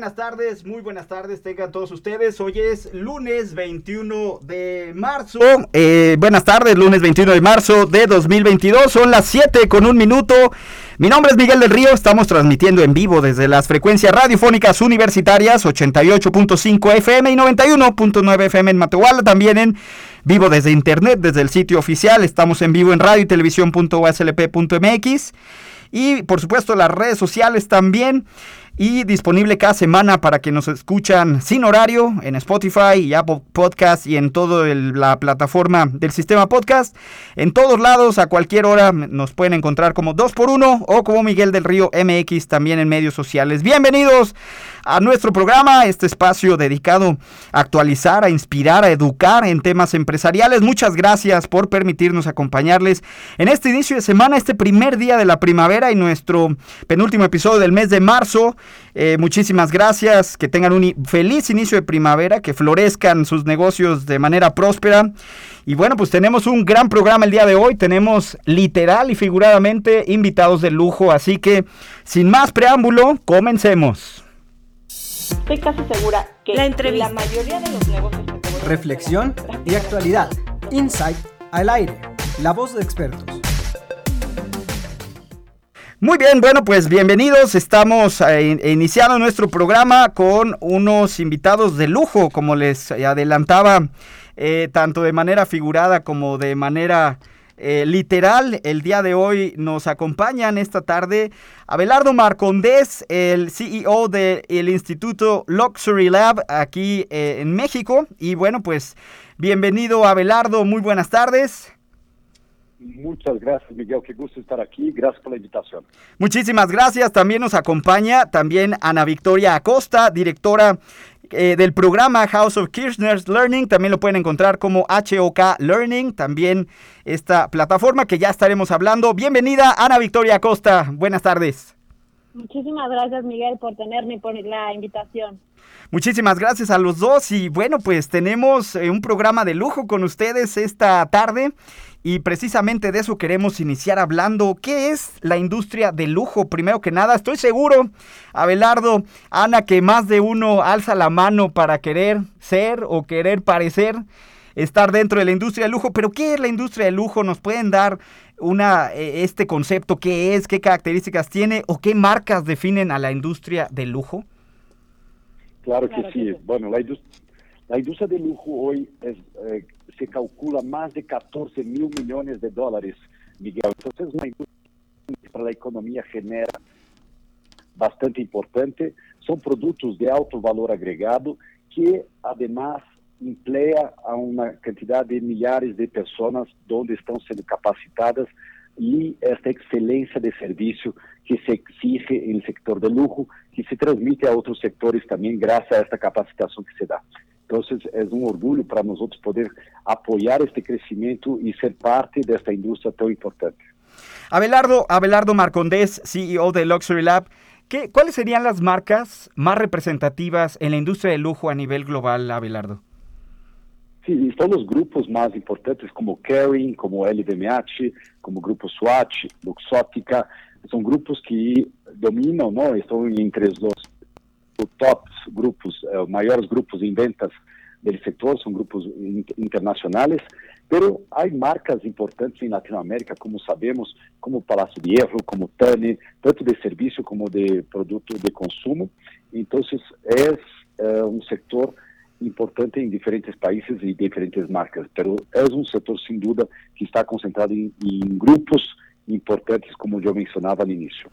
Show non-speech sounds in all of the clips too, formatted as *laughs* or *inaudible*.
Buenas tardes, muy buenas tardes tengan todos ustedes. Hoy es lunes 21 de marzo. Eh, buenas tardes, lunes 21 de marzo de 2022. Son las 7 con un minuto. Mi nombre es Miguel del Río. Estamos transmitiendo en vivo desde las frecuencias radiofónicas universitarias 88.5 FM y 91.9 FM en Matehuala. También en vivo desde internet, desde el sitio oficial. Estamos en vivo en radio y televisión.uslp.mx. Y por supuesto las redes sociales también y disponible cada semana para que nos escuchan sin horario en Spotify y Apple Podcast y en toda la plataforma del sistema podcast. En todos lados, a cualquier hora, nos pueden encontrar como 2x1 o como Miguel del Río MX también en medios sociales. Bienvenidos a nuestro programa, este espacio dedicado a actualizar, a inspirar, a educar en temas empresariales. Muchas gracias por permitirnos acompañarles en este inicio de semana, este primer día de la primavera y nuestro penúltimo episodio del mes de marzo. Eh, muchísimas gracias, que tengan un feliz inicio de primavera, que florezcan sus negocios de manera próspera. Y bueno, pues tenemos un gran programa el día de hoy, tenemos literal y figuradamente invitados de lujo, así que sin más preámbulo, comencemos. Estoy casi segura que La entrevista. la mayoría de los negocios Reflexión y actualidad. Insight al aire. La voz de expertos. Muy bien, bueno, pues bienvenidos. Estamos eh, iniciando nuestro programa con unos invitados de lujo, como les adelantaba, eh, tanto de manera figurada como de manera eh, literal. El día de hoy nos acompañan esta tarde Abelardo Marcondés, el CEO del Instituto Luxury Lab aquí eh, en México. Y bueno, pues bienvenido Abelardo, muy buenas tardes. Muchas gracias, Miguel. Qué gusto estar aquí. Gracias por la invitación. Muchísimas gracias. También nos acompaña también Ana Victoria Acosta, directora eh, del programa House of Kirchner's Learning. También lo pueden encontrar como HOK Learning. También esta plataforma que ya estaremos hablando. Bienvenida, Ana Victoria Acosta. Buenas tardes. Muchísimas gracias, Miguel, por tenerme y por la invitación. Muchísimas gracias a los dos y bueno, pues tenemos eh, un programa de lujo con ustedes esta tarde y precisamente de eso queremos iniciar hablando. ¿Qué es la industria de lujo? Primero que nada, estoy seguro, Abelardo, Ana, que más de uno alza la mano para querer ser o querer parecer estar dentro de la industria de lujo, pero ¿qué es la industria de lujo? ¿Nos pueden dar una eh, este concepto qué es, qué características tiene o qué marcas definen a la industria de lujo? Claro que Claro que sí. sí. Bueno, la, indus- la industria de lujo hoy es, eh, se calcula más de 14 mil millones de dólares, Miguel. Entonces, es una industria que para la economía genera bastante importante. Son productos de alto valor agregado que, además, emplea a uma cantidad de milhares de pessoas onde estão sendo capacitadas e esta excelência de serviço que se exige no sector de lujo, que se transmite a outros sectores também, graças a esta capacitação que se dá. Então, é um orgulho para nós outros poder apoiar este crescimento e ser parte desta indústria tão importante. Abelardo, Abelardo Marcondés, CEO de Luxury Lab, ¿qué, ¿cuáles serían las marcas más representativas en la industria del lujo a nivel global, Abelardo? Sim, estão os grupos mais importantes como Kering, como LVMH, como Grupo Swatch, Luxótica, são grupos que dominam, não? estão entre os os tops grupos, eh, maiores grupos em ventas do setor, são grupos in- internacionais, pero há marcas importantes em Latinoamérica, como sabemos, como Palácio de Hierro, como Tani, tanto de serviço como de produto de consumo. Então, é um setor importante em diferentes países e diferentes marcas, pero é um setor sem dúvida que está concentrado em, em grupos importantes, como eu mencionava no início.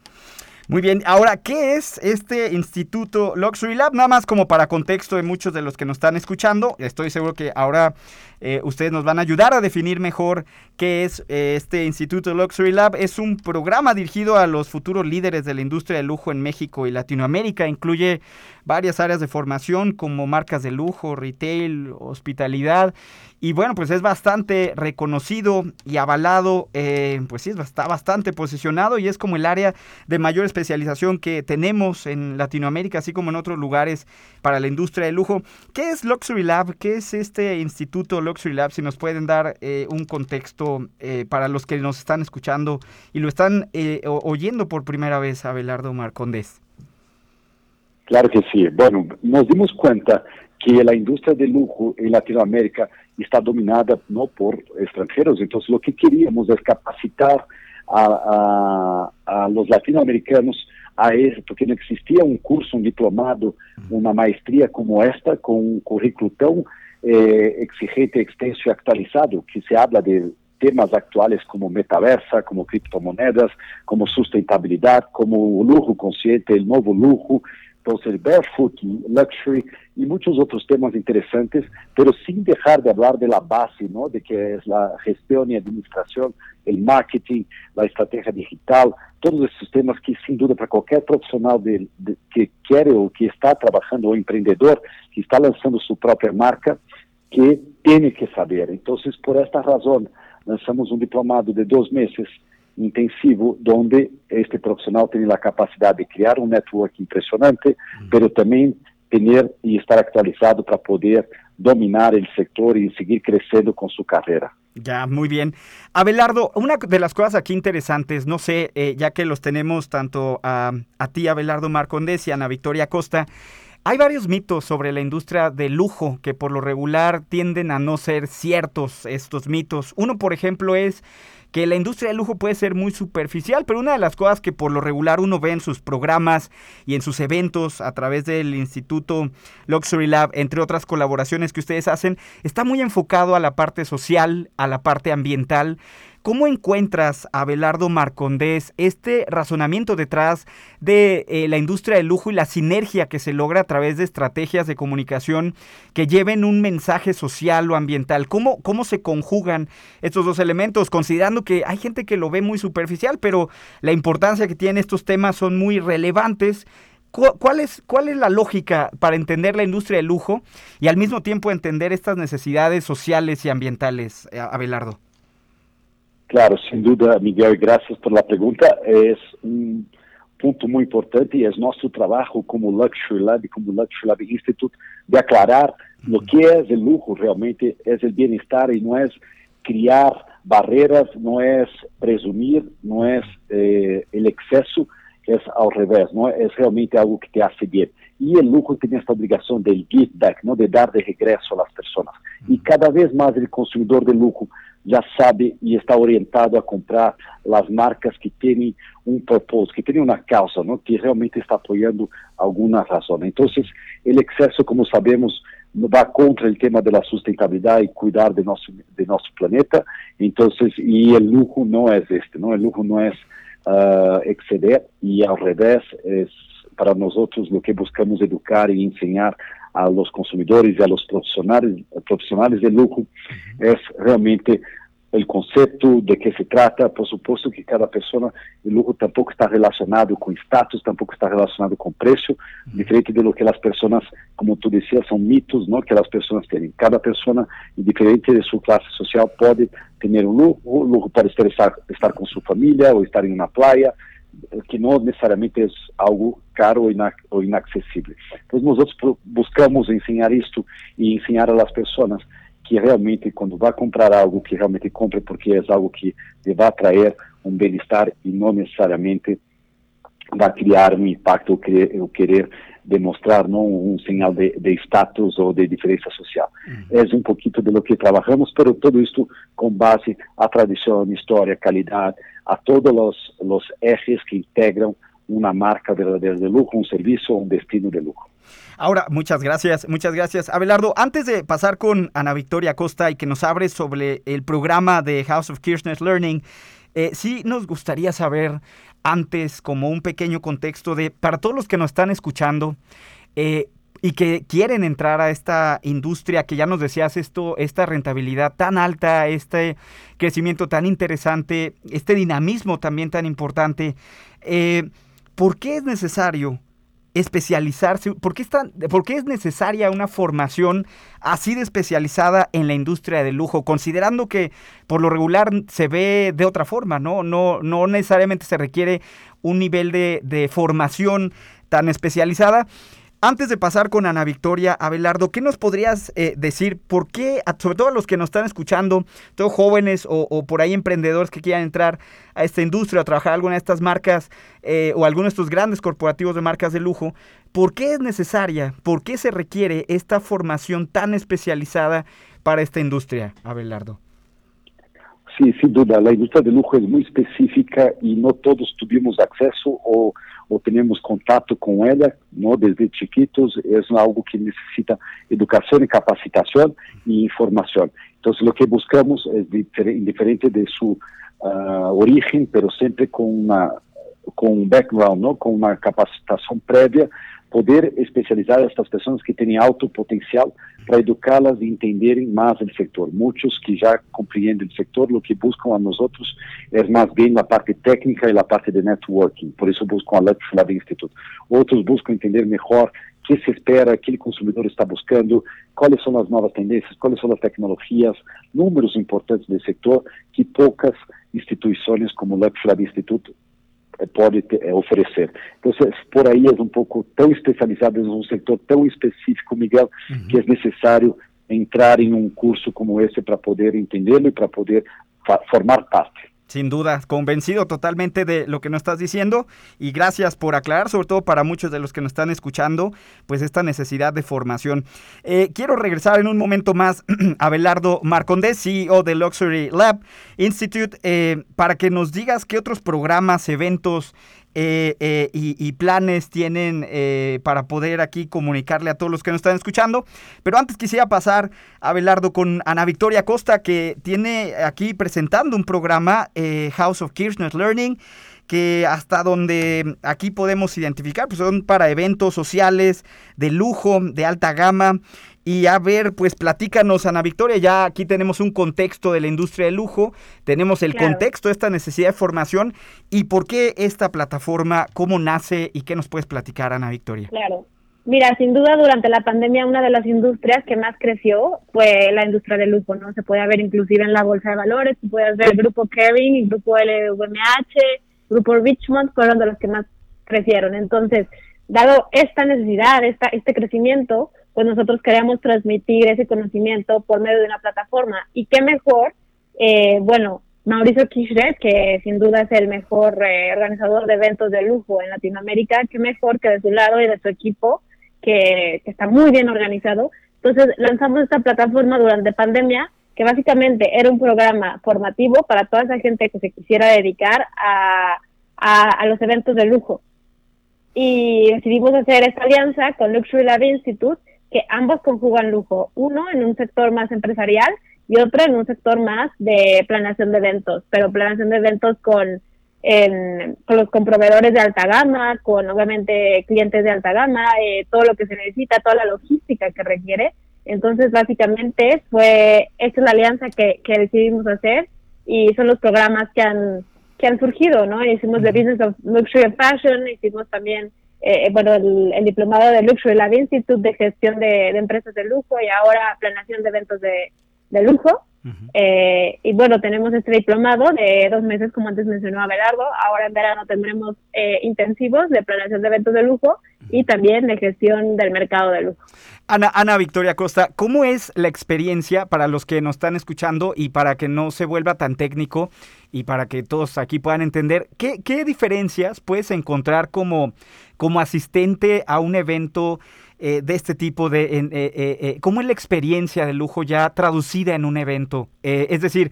Muy bien, ahora, ¿qué es este Instituto Luxury Lab? Nada más como para contexto de muchos de los que nos están escuchando, estoy seguro que ahora eh, ustedes nos van a ayudar a definir mejor qué es eh, este Instituto Luxury Lab. Es un programa dirigido a los futuros líderes de la industria del lujo en México y Latinoamérica. Incluye varias áreas de formación como marcas de lujo, retail, hospitalidad. Y bueno, pues es bastante reconocido y avalado, eh, pues sí, está bastante posicionado y es como el área de mayor especialización que tenemos en Latinoamérica, así como en otros lugares para la industria del lujo. ¿Qué es Luxury Lab? ¿Qué es este Instituto Luxury Lab? Si nos pueden dar eh, un contexto eh, para los que nos están escuchando y lo están oyendo por primera vez, Abelardo Marcondes. Claro que sí. Bueno, nos dimos cuenta que la industria de lujo en Latinoamérica está dominada no por extranjeros. Entonces, lo que queríamos es capacitar a, los latinoamericanos a eso, porque não existia um curso, um diplomado, uma maestria como esta, com um currículo tão eh, exigente, extenso e actualizado, que se habla de temas atuais como metaversa, como criptomonedas, como sustentabilidade, como o luxo consciente, o novo luxo, entonces barefoot, luxury y muchos otros temas interesantes, pero sin dejar de hablar de la base, ¿no? De que es la gestión y administración, el marketing, la estrategia digital, todos esos temas que sin duda para cualquier profesional de, de, que quiere o que está trabajando o emprendedor, que está lanzando su propia marca, que tiene que saber. Entonces, por esta razón, lanzamos un diplomado de dos meses intensivo, donde este profissional tem a capacidade de criar um network impressionante, uhum. pero também ter e estar actualizado para poder dominar o setor e seguir crescendo com sua carreira. Ya, muy bien. Abelardo, una de las cosas aquí interesantes, no sé, eh, ya que los tenemos tanto a, a ti, Abelardo Marcondes y a Ana Victoria Costa, hay varios mitos sobre la industria del lujo que por lo regular tienden a no ser ciertos estos mitos. Uno, por ejemplo, es que la industria del lujo puede ser muy superficial, pero una de las cosas que por lo regular uno ve en sus programas y en sus eventos a través del Instituto Luxury Lab, entre otras colaboraciones que ustedes hacen, está muy enfocado a la parte social, a la parte ambiental. ¿Cómo encuentras, Abelardo Marcondés, este razonamiento detrás de eh, la industria del lujo y la sinergia que se logra a través de estrategias de comunicación que lleven un mensaje social o ambiental? ¿Cómo, cómo se conjugan estos dos elementos? Considerando que hay gente que lo ve muy superficial, pero la importancia que tienen estos temas son muy relevantes. ¿Cuál es, ¿Cuál es la lógica para entender la industria del lujo y al mismo tiempo entender estas necesidades sociales y ambientales, eh, Abelardo? Claro, sin duda, Miguel, gracias por la pregunta. Es un punto muy importante y es nuestro trabajo como Luxury Lab, como Luxury Lab Institute, de aclarar lo que es el lujo realmente, es el bienestar y no es criar barreras, no es presumir, no es eh, el exceso, es al revés, ¿no? es realmente algo que te hace bien. Y el lujo tiene esta obligación del give back, ¿no? de dar de regreso a las personas. Y cada vez más el consumidor de lujo já sabe e está orientado a comprar as marcas que têm um propósito, que têm uma causa, não? que realmente está apoiando alguma razão. Então, o excesso, como sabemos, vai contra o tema da sustentabilidade e cuidar de nosso de nosso planeta. Então, e o luxo não é este, não? O luxo não é uh, exceder e ao revés, é para nós outros o que buscamos educar e ensinar a los consumidores e a los profissionais, profissionais de luxo é realmente o conceito de que se trata, por suposto que cada pessoa, o luxo tampouco está relacionado com status, tampouco está relacionado com preço, diferente de lo que as pessoas, como tu dizias, são mitos, não, que as pessoas têm. Cada pessoa, diferente de sua classe social, pode ter um luxo, o pode estar, estar com sua família ou estar em uma praia, que não necessariamente é algo caro ou, inac ou inacessível. Então, nós buscamos ensinar isto e ensinar às pessoas que realmente, quando vai comprar algo, que realmente compre porque é algo que lhe vai atrair um bem-estar e não necessariamente vai criar um impacto ou querer, ou querer demonstrar não um sinal de, de, status ou de diferença social. Uhum. É um pouquinho de lo que trabalhamos, mas todo isto com base a tradição, história, qualidade, a todos os, os ejes que integram una marca verdadera de lujo, un servicio o un destino de lujo. Ahora, muchas gracias, muchas gracias. Abelardo, antes de pasar con Ana Victoria Costa y que nos abre sobre el programa de House of Kirchner's Learning, Eh, sí nos gustaría saber antes, como un pequeño contexto de, para todos los que nos están escuchando, eh, y que quieren entrar a esta industria que ya nos decías esto, esta rentabilidad tan alta, este crecimiento tan interesante, este dinamismo también tan importante, eh, ¿por qué es necesario especializarse? ¿Por qué, es ¿Por qué es necesaria una formación así de especializada en la industria del lujo? Considerando que por lo regular se ve de otra forma, ¿no? No, no necesariamente se requiere un nivel de, de formación tan especializada. Antes de pasar con Ana Victoria, Abelardo, ¿qué nos podrías eh, decir? ¿Por qué, sobre todo a los que nos están escuchando, todos jóvenes o, por ahí emprendedores que quieran entrar a esta industria, a trabajar alguna de estas marcas eh, o algunos de estos grandes corporativos de marcas de lujo, ¿por qué es necesaria, por qué se requiere esta formación tan especializada para esta industria, Abelardo? Sí, sin duda, la industria de lujo es muy específica y no todos tuvimos acceso o ou temos contato com ela, não, desde chiquitos, é algo que necessita educação e capacitação e informação. Então, o que buscamos é diferente de sua uh, origem, mas sempre com uma com um background, não, com uma capacitação prévia poder especializar estas pessoas que têm alto potencial para educá-las e entenderem mais o setor. Muitos que já compreendem o setor, o que buscam a nós outros é mais bem a parte técnica e a parte de networking, por isso buscam a Lux Lab Institute. Outros buscam entender melhor o que se espera, que o consumidor está buscando, quais são as novas tendências, quais são as tecnologias, números importantes do setor que poucas instituições como o Lux Lab Institute pode é, oferecer. Então, por aí é um pouco tão especializado em um setor tão específico, Miguel, uhum. que é necessário entrar em um curso como esse para poder entendê-lo e para poder formar parte. Sin duda, convencido totalmente de lo que nos estás diciendo y gracias por aclarar, sobre todo para muchos de los que nos están escuchando, pues esta necesidad de formación. Eh, quiero regresar en un momento más *clears throat* a Belardo Marcondés, CEO de Luxury Lab Institute, eh, para que nos digas qué otros programas, eventos eh, eh, y, planes tienen eh, para poder aquí comunicarle a todos los que nos están escuchando. Pero antes quisiera pasar a Belardo con Ana Victoria Costa, que tiene aquí presentando un programa, House of Kirchner Learning que hasta donde aquí podemos identificar, pues son para eventos sociales de lujo, de alta gama, y a ver, pues platícanos, Ana Victoria, ya aquí tenemos un contexto de la industria del lujo, tenemos el contexto de esta necesidad de formación y por qué esta plataforma, cómo nace y qué nos puedes platicar, Ana Victoria. Claro. Mira, sin duda durante la pandemia una de las industrias que más creció fue la industria del lujo, ¿no? Se puede ver inclusive en la bolsa de valores, se puede ver el grupo Kering, el grupo LVMH, grupo Richmond, fueron de los que más crecieron. Entonces, dado esta necesidad, esta, este crecimiento, pues nosotros queremos transmitir ese conocimiento por medio de una plataforma. Y qué mejor, eh, bueno, Mauricio Kishret, que sin duda es el mejor eh, organizador de eventos de lujo en Latinoamérica, qué mejor que de su lado y de su equipo, que, está muy bien organizado. Entonces lanzamos esta plataforma durante pandemia, que básicamente era un programa formativo para toda esa gente que se quisiera dedicar a, a los eventos de lujo. Y decidimos hacer esta alianza con Luxury Lab Institute, que ambos conjugan lujo, uno en un sector más empresarial y otro en un sector más de planeación de eventos, pero planeación de eventos con, con los proveedores de alta gama, con obviamente clientes de alta gama, eh, todo lo que se necesita, toda la logística que requiere. Entonces, básicamente, fue esta es la alianza que, que decidimos hacer y son los programas que han, que han surgido, ¿no? Hicimos The Business of Luxury and Fashion, hicimos también eh, bueno, el, diplomado de Luxury Lab Institute de gestión de, empresas de lujo y ahora planeación de eventos de, lujo. Eh, y bueno, tenemos este diplomado de dos meses, como antes mencionó Abelardo. Ahora en verano tendremos eh, intensivos de planeación de eventos de lujo y también de gestión del mercado de lujo. Ana, Ana Victoria Costa, ¿cómo es la experiencia para los que nos están escuchando y para que no se vuelva tan técnico y para que todos aquí puedan entender qué, qué diferencias puedes encontrar como, como asistente a un evento eh, de este tipo de... Eh, eh, ¿Cómo es la experiencia de lujo ya traducida en un evento? es decir,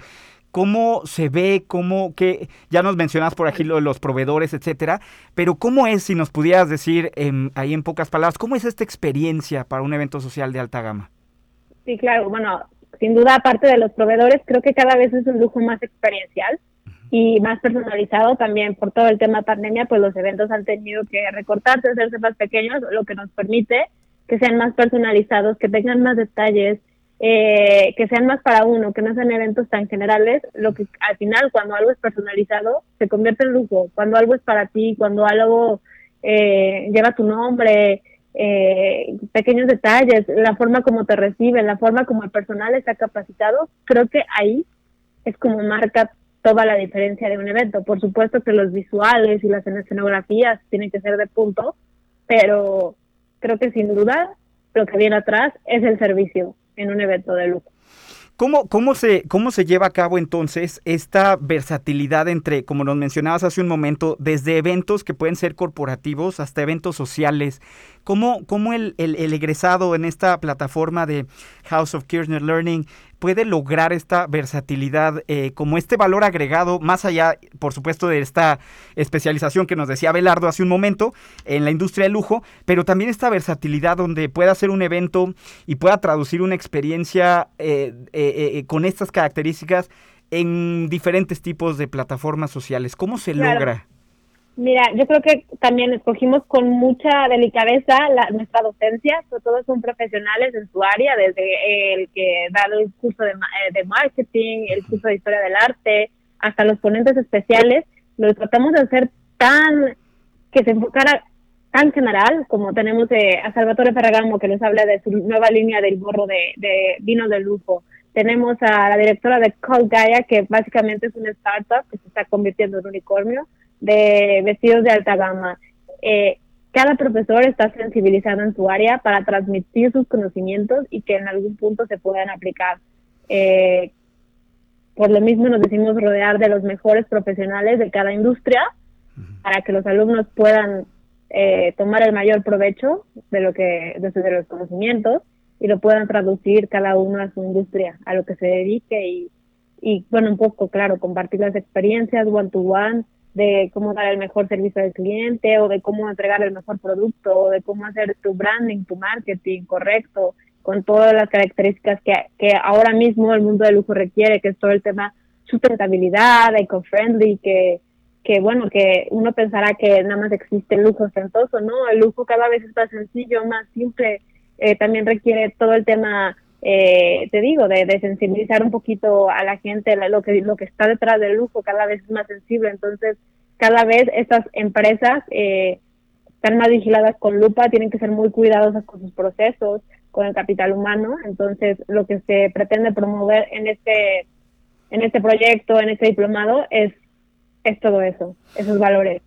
cómo se ve, cómo que ya nos mencionas por aquí lo de los proveedores, etcétera, pero cómo es, si nos pudieras decir ahí en pocas palabras, cómo es esta experiencia para un evento social de alta gama. Sí, claro, bueno, sin duda aparte de los proveedores, creo que cada vez es un lujo más experiencial. Y más personalizado también por todo el tema pandemia, pues los eventos han tenido que recortarse, hacerse más pequeños, lo que nos permite que sean más personalizados, que tengan más detalles, eh, que sean más para uno, que no sean eventos tan generales, lo que al final cuando algo es personalizado se convierte en lujo, cuando algo es para ti, cuando algo eh, lleva tu nombre, eh, pequeños detalles, la forma como te reciben, la forma como el personal está capacitado, creo que ahí es como marca toda la diferencia de un evento. Por supuesto que los visuales y las escenografías tienen que ser de punto, pero creo que sin duda lo que viene atrás es el servicio en un evento de lujo. ¿Cómo, cómo, se, ¿Cómo se lleva a cabo entonces esta versatilidad entre, como nos mencionabas hace un momento, desde eventos que pueden ser corporativos hasta eventos sociales? ¿Cómo, cómo el, el, el egresado en esta plataforma de House of Kirchner Learning puede lograr esta versatilidad eh, como este valor agregado, más allá, por supuesto, de esta especialización que nos decía Belardo hace un momento en la industria del lujo, pero también esta versatilidad donde pueda hacer un evento y pueda traducir una experiencia eh, eh, con estas características en diferentes tipos de plataformas sociales. ¿Cómo se Claro. logra? Mira, yo creo que también escogimos con mucha delicadeza la, nuestra docencia, sobre todo son profesionales en su área, desde el que da el curso de, eh, de marketing, el curso de historia del arte, hasta los ponentes especiales, lo tratamos de hacer tan, que se enfocara tan general, como tenemos eh, a Salvatore Ferragamo que nos habla de su nueva línea del gorro de, de vino de lujo. Tenemos a la directora de Call Gaia, que básicamente es una startup que se está convirtiendo en unicornio de vestidos de alta gama. Eh, cada profesor está sensibilizado en su área para transmitir sus conocimientos y que en algún punto se puedan aplicar. Eh, por lo mismo nos decimos rodear de los mejores profesionales de cada industria para que los alumnos puedan eh, tomar el mayor provecho de lo que de, de los conocimientos y lo puedan traducir cada uno a su industria, a lo que se dedique y, y bueno, un poco, claro, compartir las experiencias one to one de cómo dar el mejor servicio al cliente o de cómo entregar el mejor producto o de cómo hacer tu branding, tu marketing correcto, con todas las características que, que ahora mismo el mundo del lujo requiere, que es todo el tema sustentabilidad, eco-friendly, que, que bueno, que uno pensará que nada más existe el lujo ostentoso, ¿no? El lujo cada vez es más sencillo, más simple, eh, también requiere todo el tema, eh, te digo, de, de sensibilizar un poquito a la gente, lo que, lo que está detrás del lujo cada vez es más sensible, entonces cada vez estas empresas eh, están más vigiladas con lupa, tienen que ser muy cuidadosas con sus procesos, con el capital humano, entonces lo que se pretende promover en este en este proyecto, en este diplomado, es, es todo eso, esos valores.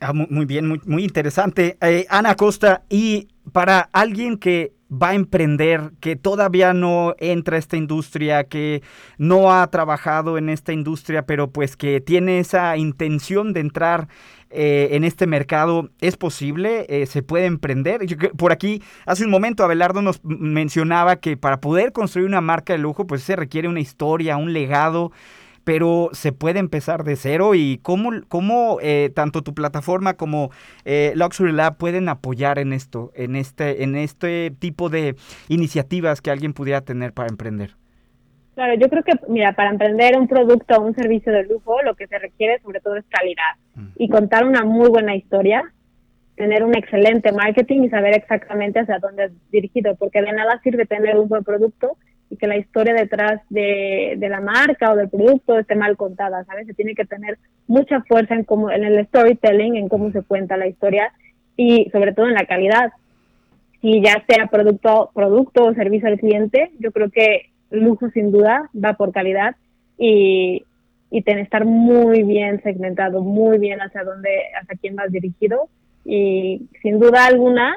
Ah, mu- muy, bien, muy, muy interesante. Eh, Ana Costa, y para alguien que va a emprender, que todavía no entra a esta industria, que no ha trabajado en esta industria, pero pues que tiene esa intención de entrar eh, en este mercado, ¿es posible? Eh, ¿Se puede emprender? Yo por aquí, hace un momento, Abelardo nos mencionaba que para poder construir una marca de lujo, pues se requiere una historia, un legado pero se puede empezar de cero y cómo, cómo eh, tanto tu plataforma como eh, Luxury Lab pueden apoyar en esto, en este, en este tipo de iniciativas que alguien pudiera tener para emprender. Claro, yo creo que, mira, para emprender un producto o un servicio de lujo, lo que se requiere sobre todo es calidad y contar una muy buena historia, tener un excelente marketing y saber exactamente hacia dónde es dirigido, porque de nada sirve tener un buen producto y que la historia detrás de, de la marca o del producto esté mal contada, ¿sabes? Se tiene que tener mucha fuerza en, cómo, en el storytelling, en cómo se cuenta la historia y sobre todo en la calidad. Si ya sea producto, producto o servicio al cliente, yo creo que lujo sin duda va por calidad y, y tener estar muy bien segmentado, muy bien hacia dónde, hacia quién vas dirigido y sin duda alguna,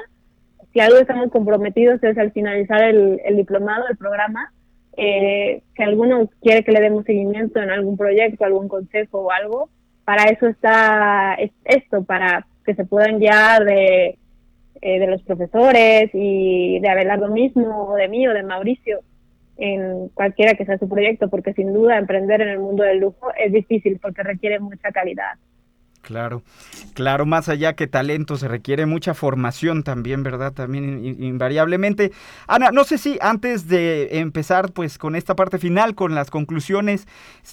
si algo estamos comprometidos es al finalizar el, diplomado, el programa, eh, si alguno quiere que le demos seguimiento en algún proyecto, algún consejo o algo, para eso está es- esto, para que se puedan guiar de, eh, de los profesores y de Abelardo mismo, o de mí o de Mauricio, en cualquiera que sea su proyecto, porque sin duda emprender en el mundo del lujo es difícil porque requiere mucha calidad. Claro, claro, más allá que talento, se requiere mucha formación también, ¿verdad? También invariablemente. Ana, no sé si antes de empezar pues con esta parte final, con las conclusiones,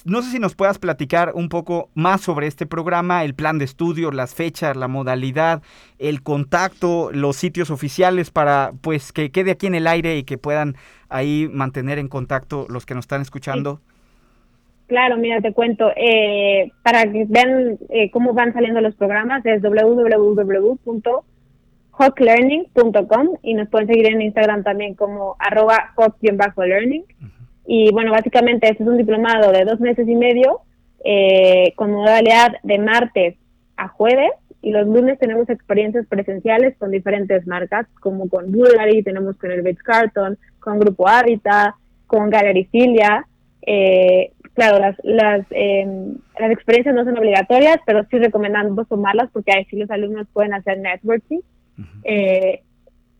no sé si nos puedas platicar un poco más sobre este programa, el plan de estudio, las fechas, la modalidad, el contacto, los sitios oficiales para pues que quede aquí en el aire y que puedan ahí mantener en contacto los que nos están escuchando. Claro, mira, te cuento. Eh, para que vean eh, cómo van saliendo los programas, es www.hawklearning.com y nos pueden seguir en Instagram también como arroba. Y bueno, básicamente este es un diplomado de dos meses y medio eh, con modalidad de martes a jueves y los lunes tenemos experiencias presenciales con diferentes marcas, como con Bulgari, tenemos con el Bates Carton, con Grupo Arita, con Gallery Filia. Eh, claro, las, las, em, las experiencias no son obligatorias, pero sí recomendamos tomarlas porque ahí sí los alumnos pueden hacer networking. Eh,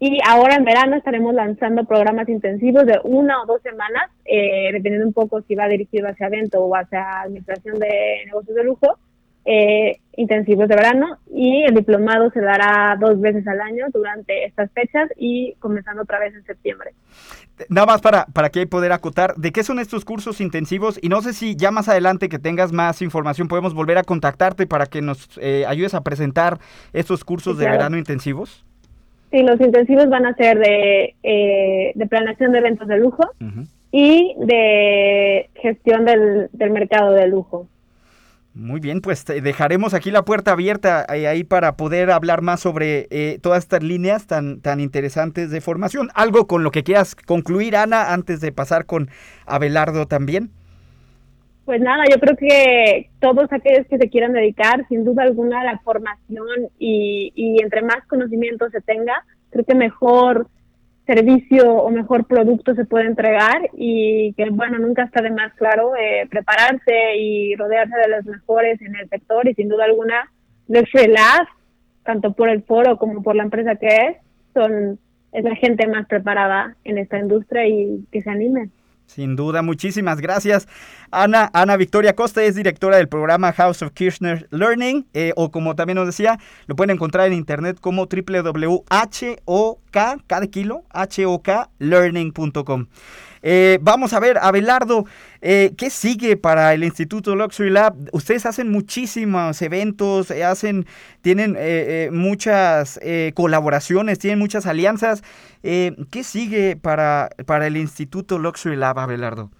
y ahora en verano estaremos lanzando programas intensivos de una o dos semanas, eh, dependiendo un poco si va dirigido hacia evento o hacia administración de negocios de lujo, eh, intensivos de verano y el diplomado se dará dos veces al año durante estas fechas y comenzando otra vez en septiembre. Nada más para, para que poder acotar, ¿de qué son estos cursos intensivos? Y no sé si ya más adelante que tengas más información podemos volver a contactarte para que nos eh, ayudes a presentar estos cursos de verano intensivos. Sí, los intensivos van a ser de, eh, de planeación de eventos de lujo y de gestión del, del mercado de lujo. Muy bien, pues dejaremos aquí la puerta abierta eh, ahí para poder hablar más sobre eh, todas estas líneas tan, tan interesantes de formación. ¿Algo con lo que quieras concluir, Ana, antes de pasar con Abelardo también? Pues nada, yo creo que todos aquellos que se quieran dedicar, sin duda alguna, a la formación y, y entre más conocimiento se tenga, creo que mejor servicio o mejor producto se puede entregar y que, bueno, nunca está de más claro eh, prepararse y rodearse de los mejores en el sector y sin duda alguna Luxury Lab, tanto por el foro como por la empresa que es, son es la gente más preparada en esta industria y que se animen. Sin duda, muchísimas gracias. Ana, Ana Victoria Costa es directora del programa House of Kirchner Learning, eh, o como también nos decía, lo pueden encontrar en internet como www.hok, cada kilo, hoklearning.com. Eh, vamos a ver, Abelardo, eh, ¿qué sigue para el Instituto Luxury Lab? Ustedes hacen muchísimos eventos, eh, hacen, tienen eh, muchas colaboraciones, tienen muchas alianzas. ¿Qué sigue para, para el Instituto Luxury Lab, Abelardo?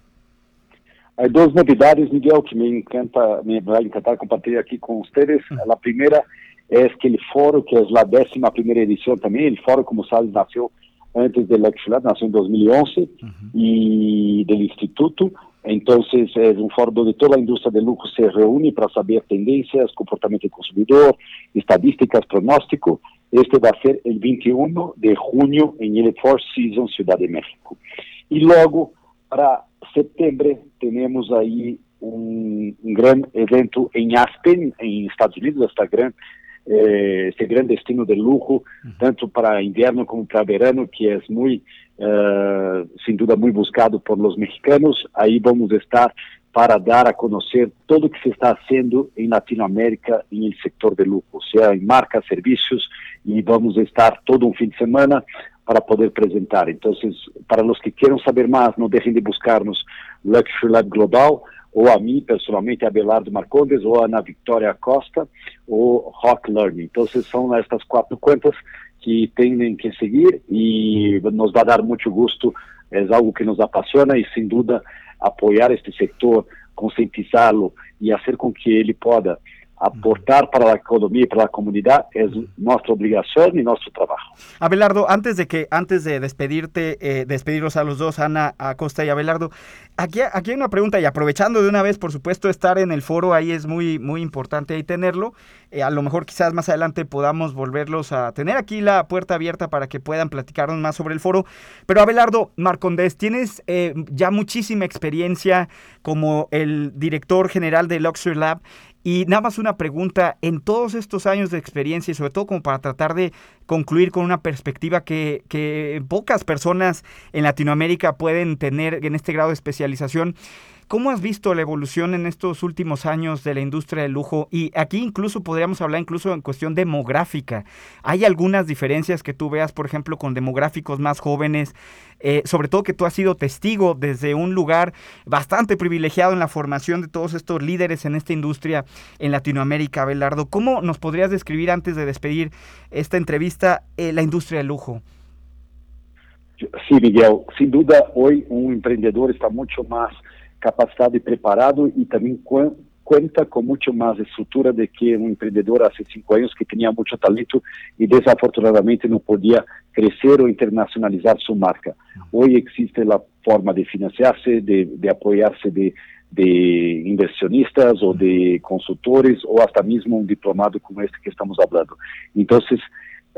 Hay dos novedades, Miguel, que me encanta, me va a encantar compartir aquí con ustedes. La primera es que el foro, que es la décima primera edición también, el foro, como sabes, nació antes del Lab, nació en 2011, y del instituto. Entonces, es un foro donde toda la industria de lujo se reúne para saber tendencias, comportamiento del consumidor, estadísticas, pronóstico. Este va a ser el 21 de junio en el Four Seasons Ciudad de México. Y luego, para septiembre, tenemos ahí un, un gran evento en Aspen, en Estados Unidos, esta gran eh, este gran destino de lujo, tanto para invierno como para verano, que es muy, eh, sin duda, muy buscado por los mexicanos. Ahí vamos a estar para dar a conocer todo lo que se está haciendo en Latinoamérica en el sector de lujo, sea en marcas, servicios, y vamos a estar todo un fin de semana para poder presentar. Entonces, para los que quieran saber más, no dejen de buscarnos Luxury Lab Global, ou a mim pessoalmente, Abelardo Marcondes, ou a Ana Victoria Costa, ou Rock Learning. Então, são estas quatro contas que têm que seguir e nos vai dar muito gosto, é algo que nos apaixona e, sem dúvida, apoiar este setor, conscientizá-lo e fazer com que ele possa aportar para la economía y para la comunidad es nuestra obligación y nuestro trabajo. Abelardo, antes de que antes de despedirte, eh, despedirlos a los dos, Ana Acosta y Abelardo, aquí, aquí hay una pregunta y aprovechando de una vez, por supuesto, estar en el foro ahí es muy muy importante ahí tenerlo. Eh, a lo mejor quizás más adelante podamos volverlos a tener aquí la puerta abierta para que puedan platicarnos más sobre el foro. Pero Abelardo Marcondes, tienes eh, ya muchísima experiencia como el director general de Luxury Lab. Y nada más una pregunta, en todos estos años de experiencia y sobre todo como para tratar de concluir con una perspectiva que, que pocas personas en Latinoamérica pueden tener en este grado de especialización, ¿Cómo has visto la evolución en estos últimos años de la industria del lujo? Y aquí incluso podríamos hablar incluso en cuestión demográfica. ¿Hay algunas diferencias que tú veas, por ejemplo, con demográficos más jóvenes? Eh, sobre todo que tú has sido testigo desde un lugar bastante privilegiado en la formación de todos estos líderes en esta industria en Latinoamérica, Belardo. ¿Cómo nos podrías describir antes de despedir esta entrevista eh, la industria del lujo? Sí, Miguel, sin duda hoy un emprendedor está mucho más capacitado y preparado y también cuenta com muito mais estrutura do que um empreendedor há cinco anos que tinha muito talento e desafortunadamente não podia crescer ou internacionalizar sua marca. Hoje existe a forma de financiar-se, de, de apoiar-se de, de inversionistas ou de consultores ou até mesmo um diplomado como este que estamos falando. Então,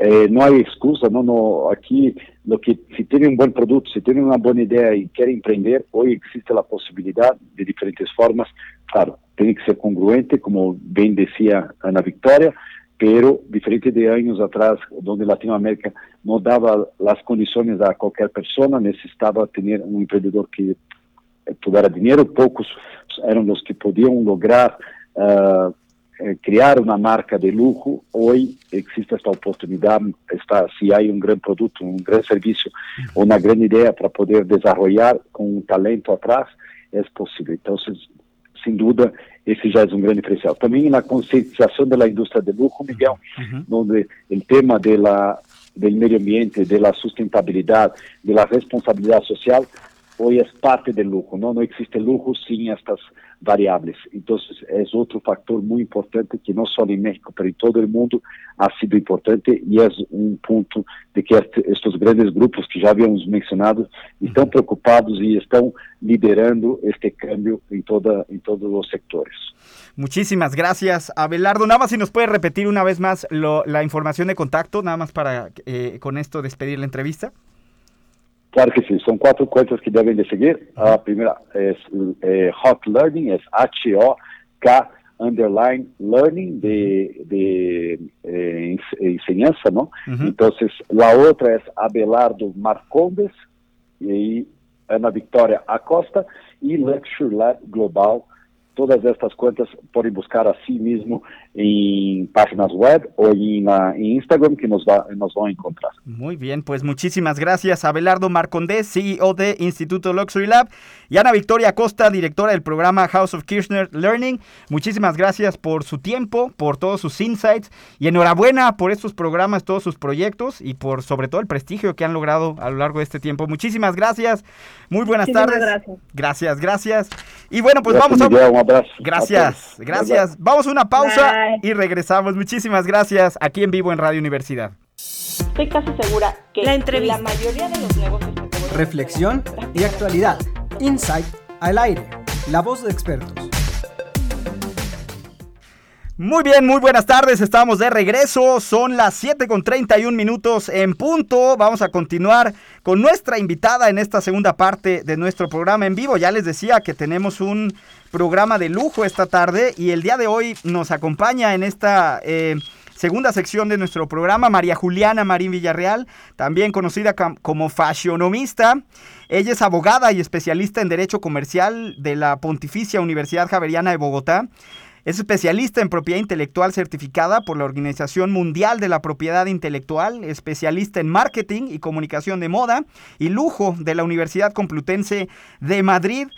eh, não há excusa, não, não, aqui, que, se tem um bom produto, se tem uma boa ideia e quer empreender, hoje existe a possibilidade de diferentes formas, claro, tem que ser congruente, como bem dizia Ana Victoria, pero diferente de anos atrás, onde Latinoamérica não dava as condições a qualquer pessoa, necessitava ter um empreendedor que tivesse dinheiro, poucos eram os que podiam lograr uh, criar uma marca de luxo. Hoje existe esta oportunidade, está, se há um grande produto, um grande serviço, uma grande ideia para poder desenvolver com um talento atrás, é possível. Então, sem dúvida, esse já é um grande diferencial. Também na conscientização da indústria de luxo, Miguel, uhum. onde o tema da do meio ambiente, da sustentabilidade, da responsabilidade social, hoje é parte do luxo. Não, não existe luxo sem estas variáveis. Então, é outro fator muito importante que não só em México, mas em todo o mundo ha sido importante e é um ponto de que estes grandes grupos que já havíamos mencionado estão preocupados e estão liderando este cambio em, toda, em todos os sectores. Muchísimas gracias, Abelardo. Nada más si nos puede repetir una vez más lo, la información de contacto, nada más para eh, con esto despedir la entrevista. Claro que sim, são quatro coisas que devem de seguir. A primeira é, é Hot Learning, é H-O-K underline learning de, de eh, enseñanza, ¿no? Uh -huh. Entonces, la otra es Abelardo Marcondes y Ana Victoria Acosta y Lecture Lab Global Todas estas cuentas podem buscar a si mesmo em páginas web ou em, em Instagram que nos, va, nos vão encontrar. Muy bien, pues muchísimas gracias Abelardo Marcondés, CEO de Instituto Luxury Lab, y Ana Victoria Costa, directora del programa House of Kirchner Learning. Muchísimas gracias por su tiempo, por todos sus insights y enhorabuena por estos programas, todos sus proyectos y por sobre todo el prestigio que han logrado a lo largo de este tiempo. Muchísimas gracias. Muy buenas tardes. Gracias. Gracias, gracias. Y bueno, pues gracias, vamos a un abrazo. Gracias, gracias. Vamos a una pausa Bye. Y regresamos. Muchísimas gracias aquí en vivo en Radio Universidad. Estoy casi segura que la, la mayoría de los negocios Reflexión y actualidad. Insight al aire. La voz de expertos. Muy bien, muy buenas tardes, estamos de regreso, son las 7 con 31 minutos en punto, vamos a continuar con nuestra invitada en esta segunda parte de nuestro programa en vivo, ya les decía que tenemos un programa de lujo esta tarde y el día de hoy nos acompaña en esta... Eh, segunda sección de nuestro programa, María Juliana Marín Villarreal, también conocida como fashionomista. Ella es abogada y especialista en Derecho Comercial de la Pontificia Universidad Javeriana de Bogotá. Es especialista en propiedad intelectual certificada por la Organización Mundial de la Propiedad Intelectual, especialista en marketing y comunicación de moda y lujo de la Universidad Complutense de Madrid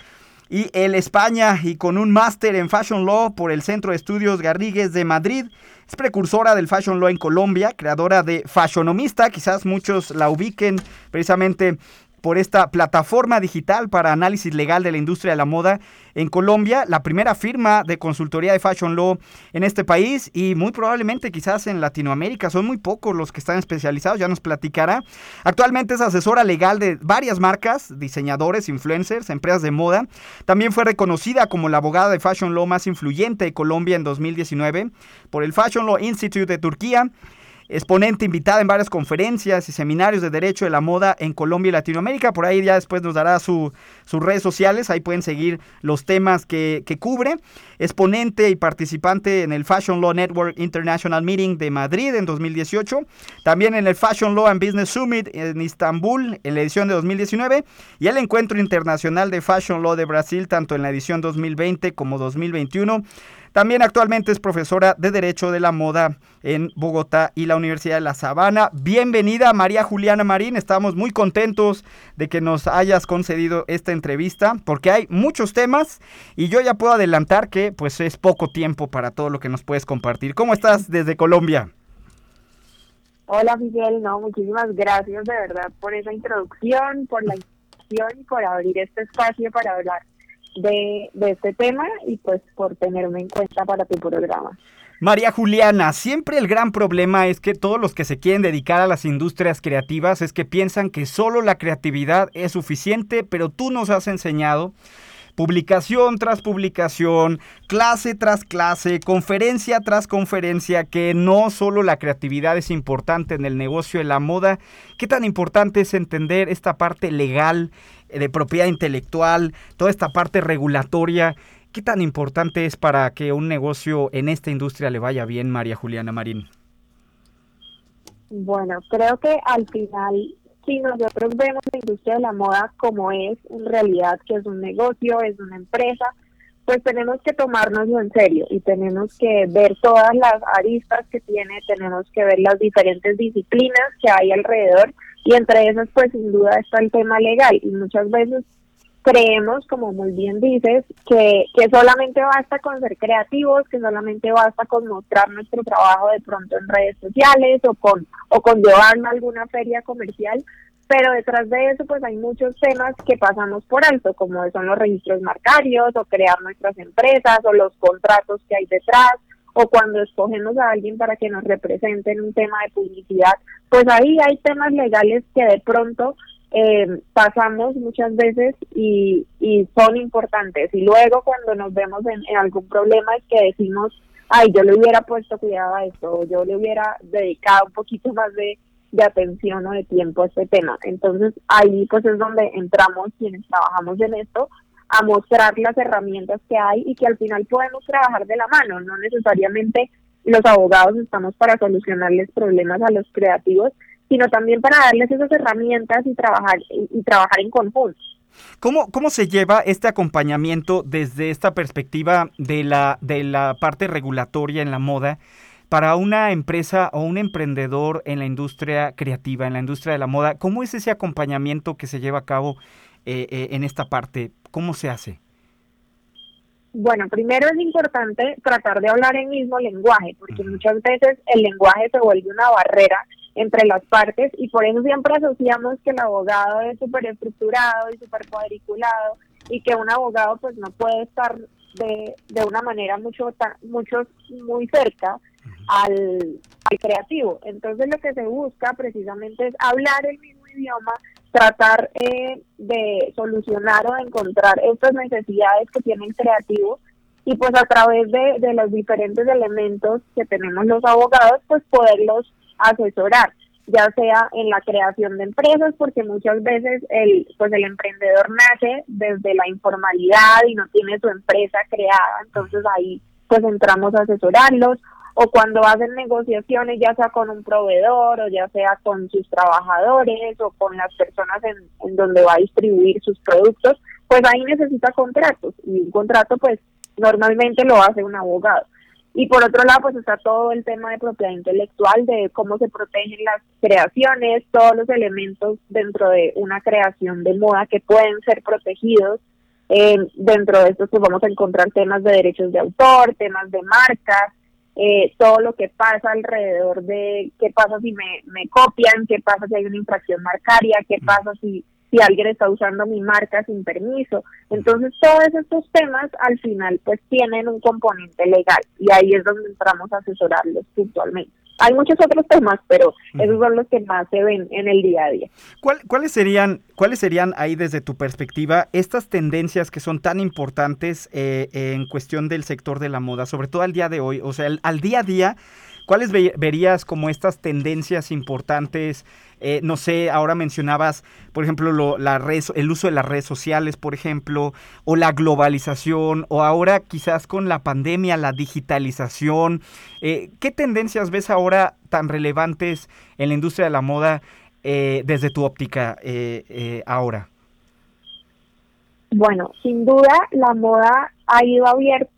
y el España y con un máster en Fashion Law por el Centro de Estudios Garrigues de Madrid. Es precursora del Fashion Law en Colombia, creadora de Fashionomista, quizás muchos la ubiquen precisamente por esta plataforma digital para análisis legal de la industria de la moda en Colombia, la primera firma de consultoría de Fashion Law en este país y muy probablemente quizás en Latinoamérica. Son muy pocos los que están especializados, ya nos platicará. Actualmente es asesora legal de varias marcas, diseñadores, influencers, empresas de moda. También fue reconocida como la abogada de Fashion Law más influyente de Colombia en 2019 por el Fashion Law Institute de Turquía. Exponente invitada en varias conferencias y seminarios de derecho de la moda en Colombia y Latinoamérica. Por ahí ya después nos dará sus redes sociales, ahí pueden seguir los temas que, que cubre. Exponente y participante en el Fashion Law Network International Meeting de Madrid en 2018. También en el Fashion Law and Business Summit en Istambul en la edición de 2019. Y el Encuentro Internacional de Fashion Law de Brasil, tanto en la edición 2020 como 2021. También actualmente es profesora de Derecho de la Moda en Bogotá y la Universidad de La Sabana. Bienvenida María Juliana Marín, estamos muy contentos de que nos hayas concedido esta entrevista porque hay muchos temas y yo ya puedo adelantar que pues es poco tiempo para todo lo que nos puedes compartir. ¿Cómo estás desde Colombia? Hola Miguel, no, muchísimas gracias de verdad por esa introducción, por la invitación y por abrir este espacio para hablar de, este tema y pues por tenerme en cuenta para tu programa. María Juliana, siempre el gran problema es que todos los que se quieren dedicar a las industrias creativas es que piensan que solo la creatividad es suficiente, pero tú nos has enseñado publicación tras publicación, clase tras clase, conferencia tras conferencia, que no solo la creatividad es importante en el negocio de la moda, qué tan importante es entender esta parte legal de propiedad intelectual, toda esta parte regulatoria. ¿Qué tan importante es para que un negocio en esta industria le vaya bien, María Juliana Marín? Bueno, creo que al final, si nosotros vemos la industria de la moda como es en realidad, que es un negocio, es una empresa, pues tenemos que tomárnoslo en serio y tenemos que ver todas las aristas que tiene, tenemos que ver las diferentes disciplinas que hay alrededor y entre esas pues sin duda está el tema legal. Y muchas veces creemos, como muy bien dices, que, que solamente basta con ser creativos, que solamente basta con mostrar nuestro trabajo de pronto en redes sociales o con, o con llevarlo a alguna feria comercial, pero detrás de eso pues hay muchos temas que pasamos por alto, como son los registros marcarios o crear nuestras empresas o los contratos que hay detrás o cuando escogemos a alguien para que nos represente en un tema de publicidad, pues ahí hay temas legales que de pronto eh, pasamos muchas veces y, y son importantes. Y luego cuando nos vemos en, algún problema es que decimos, ay, yo le hubiera puesto cuidado a esto, o yo le hubiera dedicado un poquito más de, de atención o de tiempo a este tema. Entonces ahí pues es donde entramos quienes trabajamos en esto a mostrar las herramientas que hay y que al final podemos trabajar de la mano, no necesariamente los abogados estamos para solucionarles problemas a los creativos, sino también para darles esas herramientas y trabajar y, trabajar en conjunto. ¿Cómo, ¿Cómo se lleva este acompañamiento desde esta perspectiva de la, de la parte regulatoria en la moda para una empresa o un emprendedor en la industria creativa, en la industria de la moda? ¿Cómo es ese acompañamiento que se lleva a cabo eh, eh, en esta parte? ¿Cómo se hace? Bueno, primero es importante tratar de hablar el mismo lenguaje, porque muchas veces el lenguaje se vuelve una barrera entre las partes y por eso siempre asociamos que el abogado es súper estructurado y súper cuadriculado y que un abogado pues no puede estar de, de una manera mucho, mucho muy cerca al, al creativo. Entonces lo que se busca precisamente es hablar el mismo idioma, tratar eh, de solucionar o de encontrar estas necesidades que tienen creativos y pues a través de, de los diferentes elementos que tenemos los abogados, pues poderlos asesorar, ya sea en la creación de empresas, porque muchas veces el, pues el emprendedor nace desde la informalidad y no tiene su empresa creada, entonces ahí pues entramos a asesorarlos, o cuando hacen negociaciones ya sea con un proveedor o ya sea con sus trabajadores o con las personas en, en donde va a distribuir sus productos, pues ahí necesita contratos y un contrato pues normalmente lo hace un abogado. Y por otro lado, pues está todo el tema de propiedad intelectual, de cómo se protegen las creaciones, todos los elementos dentro de una creación de moda que pueden ser protegidos. Eh, dentro de esto pues vamos a encontrar temas de derechos de autor, temas de marcas, eh, todo lo que pasa alrededor de qué pasa si me, me copian, qué pasa si hay una infracción marcaria, qué pasa si, si alguien está usando mi marca sin permiso. Entonces todos estos temas al final pues tienen un componente legal y ahí es donde entramos a asesorarlos puntualmente. Hay muchos otros temas, pero esos son los que más se ven en el día a día. ¿Cuáles serían, cuáles serían ahí desde tu perspectiva estas tendencias que son tan importantes eh, en cuestión del sector de la moda, sobre todo al día de hoy? O sea, al día a día, ¿cuáles verías como estas tendencias importantes? Eh, no sé, ahora mencionabas, por ejemplo, la el uso de las redes sociales, por ejemplo, o la globalización, o ahora quizás con la pandemia, la digitalización. Eh, ¿Qué tendencias ves ahora tan relevantes en la industria de la moda eh, desde tu óptica ahora? Bueno, sin duda la moda ha ido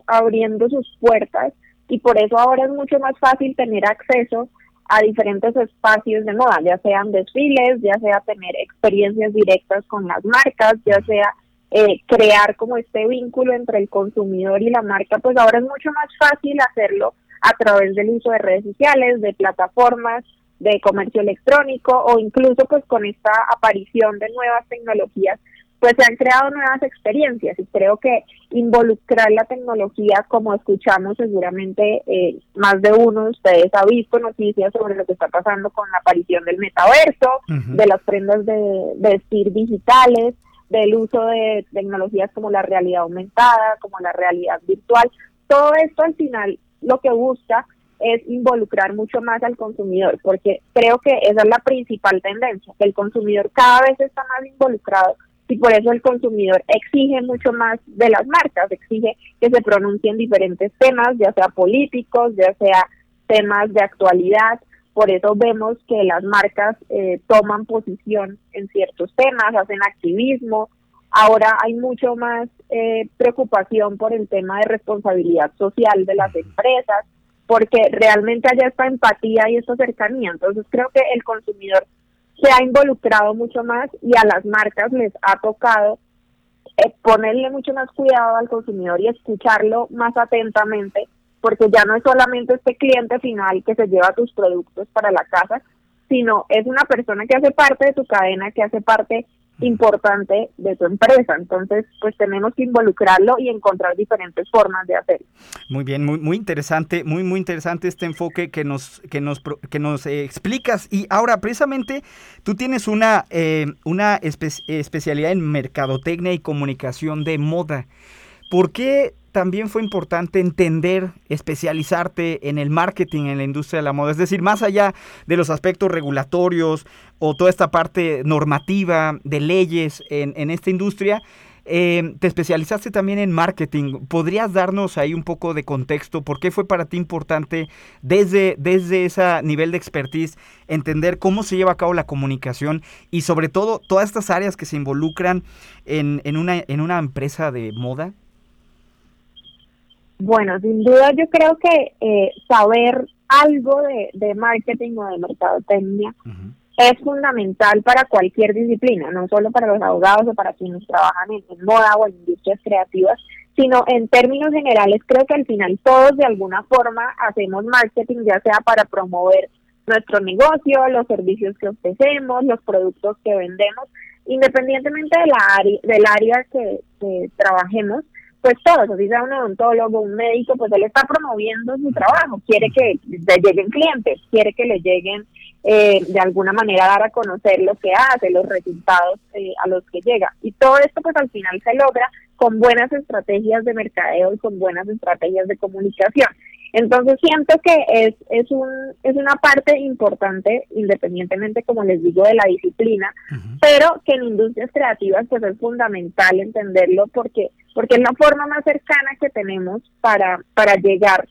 abriendo sus puertas y por eso ahora es mucho más fácil tener acceso a diferentes espacios de moda, ya sean desfiles, ya sea tener experiencias directas con las marcas, ya sea eh, crear como este vínculo entre el consumidor y la marca, pues ahora es mucho más fácil hacerlo a través del uso de redes sociales, de plataformas de comercio electrónico o incluso pues con esta aparición de nuevas tecnologías pues se han creado nuevas experiencias y creo que involucrar la tecnología, como escuchamos seguramente eh, más de uno de ustedes ha visto noticias sobre lo que está pasando con la aparición del metaverso, de las prendas de, vestir digitales, del uso de tecnologías como la realidad aumentada, como la realidad virtual. Todo esto al final lo que busca es involucrar mucho más al consumidor, porque creo que esa es la principal tendencia, que el consumidor cada vez está más involucrado y por eso el consumidor exige mucho más de las marcas, exige que se pronuncien diferentes temas, ya sea políticos, ya sea temas de actualidad. Por eso vemos que las marcas eh, toman posición en ciertos temas, hacen activismo. Ahora hay mucho más eh, preocupación por el tema de responsabilidad social de las empresas, porque realmente haya esta empatía y esta cercanía. Entonces creo que el consumidor se ha involucrado mucho más y a las marcas les ha tocado eh, ponerle mucho más cuidado al consumidor y escucharlo más atentamente, porque ya no es solamente este cliente final que se lleva tus productos para la casa, sino es una persona que hace parte de tu cadena, que hace parte importante de tu empresa. Entonces, pues tenemos que involucrarlo y encontrar diferentes formas de hacerlo. Muy bien, muy, muy interesante, muy, muy interesante este enfoque que nos, que nos, que nos eh, explicas. Y ahora, precisamente, tú tienes una, eh, una especialidad en mercadotecnia y comunicación de moda. ¿Por qué también fue importante entender, especializarte en el marketing en la industria de la moda. Es decir, más allá de los aspectos regulatorios o toda esta parte normativa de leyes en, esta industria, eh, te especializaste también en marketing. ¿Podrías darnos ahí un poco de contexto? ¿Por qué fue para ti importante desde, desde ese nivel de expertise entender cómo se lleva a cabo la comunicación y sobre todo todas estas áreas que se involucran en, en, una, en una empresa de moda? Bueno, sin duda yo creo que eh, saber algo de, marketing o de mercadotecnia es fundamental para cualquier disciplina, no solo para los abogados o para quienes trabajan en, moda o en industrias creativas, sino en términos generales creo que al final todos de alguna forma hacemos marketing, ya sea para promover nuestro negocio, los servicios que ofrecemos, los productos que vendemos, independientemente de la área, del área que trabajemos, pues todos, así sea un odontólogo, un médico, pues él está promoviendo su trabajo, quiere que le lleguen clientes, quiere que le lleguen eh, de alguna manera dar a conocer lo que hace, los resultados eh, a los que llega. Y todo esto pues al final se logra con buenas estrategias de mercadeo y con buenas estrategias de comunicación. Entonces siento que es, es, un, es una parte importante, independientemente, como les digo, de la disciplina, pero que en industrias creativas pues es fundamental entenderlo porque, porque es la forma más cercana que tenemos para, para llegar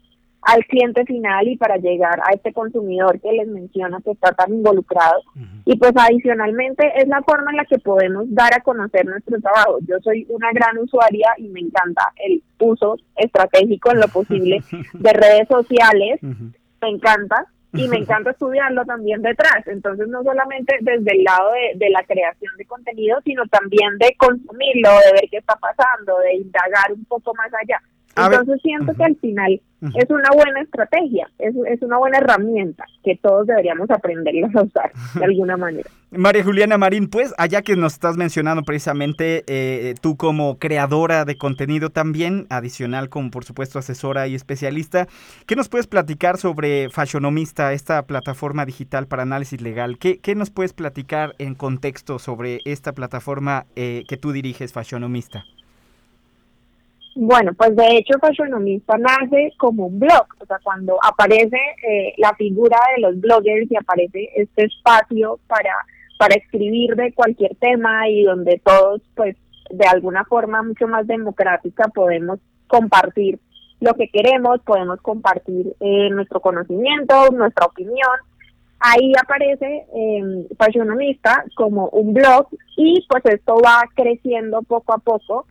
al cliente final y para llegar a este consumidor que les menciono que está tan involucrado. Y pues adicionalmente es la forma en la que podemos dar a conocer nuestro trabajo. Yo soy una gran usuaria y me encanta el uso estratégico en lo posible *laughs* de redes sociales. Me encanta y me *laughs* encanta estudiarlo también detrás. Entonces, no solamente desde el lado de, de, la creación de contenido, sino también de consumirlo, de ver qué está pasando, de indagar un poco más allá. Entonces siento que al final es una buena estrategia, es, es, una buena herramienta que todos deberíamos aprender a usar de *laughs* alguna manera. María Juliana Marín, pues allá que nos estás mencionando precisamente eh, tú como creadora de contenido también, adicional como por supuesto asesora y especialista, ¿qué nos puedes platicar sobre Fashionomista, esta plataforma digital para análisis legal? ¿Qué, qué nos puedes platicar en contexto sobre esta plataforma eh, que tú diriges, Fashionomista? Bueno, pues de hecho Fashionomista nace como un blog, o sea, cuando aparece eh, la figura de los bloggers y aparece este espacio para, para escribir de cualquier tema y donde todos, pues, de alguna forma mucho más democrática podemos compartir lo que queremos, podemos compartir eh, nuestro conocimiento, nuestra opinión. Ahí aparece eh, Fashionomista como un blog y pues esto va creciendo poco a poco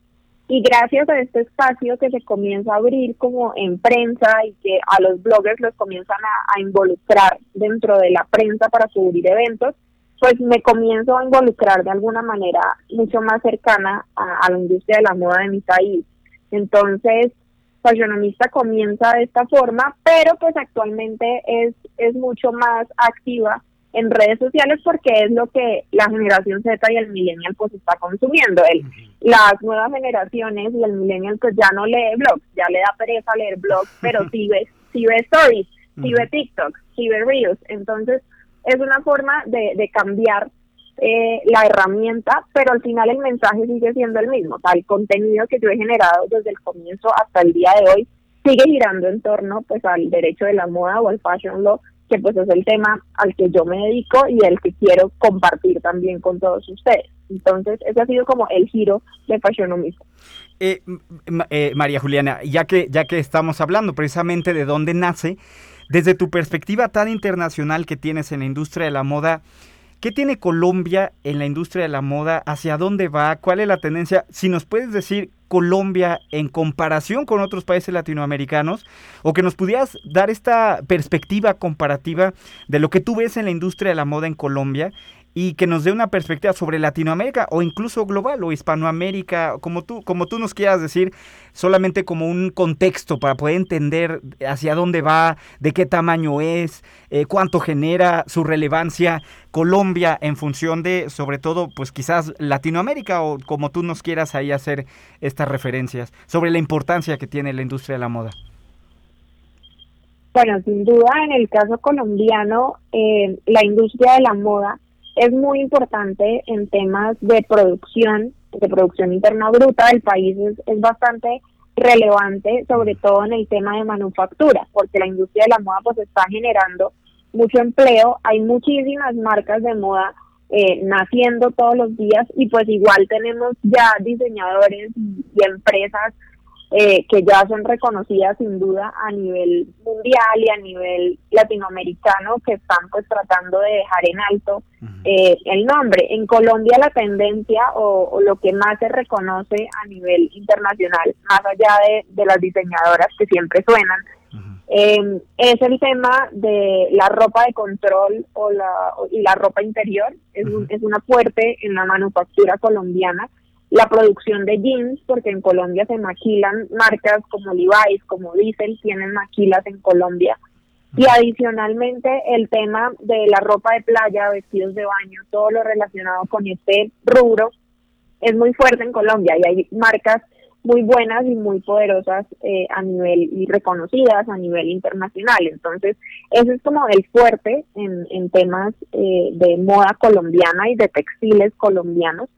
y gracias a este espacio que se comienza a abrir como en prensa y que a los bloggers los comienzan a, involucrar dentro de la prensa para cubrir eventos, pues me comienzo a involucrar de alguna manera mucho más cercana a, la industria de la moda de mi país. Entonces, Fashionomista comienza de esta forma, pero pues actualmente es, es mucho más activa en redes sociales porque es lo que la generación Z y el millennial pues está consumiendo. El, las nuevas generaciones y el millennial pues ya no lee blogs, ya le da pereza leer blogs, *laughs* pero sí ve, sí ve stories, sí ve TikTok, sí ve Reels. Entonces es una forma de, de cambiar eh, la herramienta, pero al final el mensaje sigue siendo el mismo. Tal el contenido que yo he generado desde el comienzo hasta el día de hoy sigue girando en torno pues al derecho de la moda o al fashion law que pues es el tema al que yo me dedico y el que quiero compartir también con todos ustedes. Entonces, ese ha sido como el giro de Fashionomismo. Eh, eh, María Juliana, ya que, ya que estamos hablando precisamente de dónde nace, desde tu perspectiva tan internacional que tienes en la industria de la moda, ¿qué tiene Colombia en la industria de la moda? ¿Hacia dónde va? ¿Cuál es la tendencia? Si nos puedes decir Colombia en comparación con otros países latinoamericanos o que nos pudieras dar esta perspectiva comparativa de lo que tú ves en la industria de la moda en Colombia y que nos dé una perspectiva sobre Latinoamérica o incluso global o Hispanoamérica, como tú, como tú nos quieras decir, solamente como un contexto para poder entender hacia dónde va, de qué tamaño es, eh, cuánto genera su relevancia Colombia en función de, sobre todo, pues quizás Latinoamérica o como tú nos quieras ahí hacer estas referencias sobre la importancia que tiene la industria de la moda. Bueno, sin duda, en el caso colombiano, eh, la industria de la moda es muy importante en temas de producción, de producción interna bruta del país es, es bastante relevante, sobre todo en el tema de manufactura, porque la industria de la moda pues está generando mucho empleo, hay muchísimas marcas de moda eh, naciendo todos los días y pues igual tenemos ya diseñadores y empresas eh, que ya son reconocidas sin duda a nivel mundial y a nivel latinoamericano que están pues tratando de dejar en alto eh, el nombre. En Colombia la tendencia o, lo que más se reconoce a nivel internacional, más allá de, las diseñadoras que siempre suenan, eh, es el tema de la ropa de control o la, y la ropa interior. Es, es una fuerte en la manufactura colombiana la producción de jeans, porque en Colombia se maquilan marcas como Levi's, como Diesel, tienen maquilas en Colombia. Y adicionalmente el tema de la ropa de playa, vestidos de baño, todo lo relacionado con este rubro es muy fuerte en Colombia y hay marcas muy buenas y muy poderosas eh, a nivel y reconocidas a nivel internacional. Entonces, eso es como el fuerte en, en temas eh, de moda colombiana y de textiles colombianos